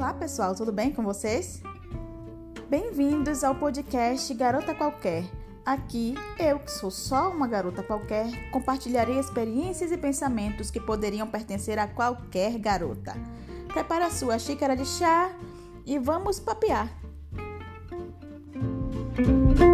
Olá, pessoal, tudo bem com vocês? Bem-vindos ao podcast Garota Qualquer. Aqui, eu, que sou só uma garota qualquer, compartilharei experiências e pensamentos que poderiam pertencer a qualquer garota. Prepara a sua xícara de chá e vamos papear. Música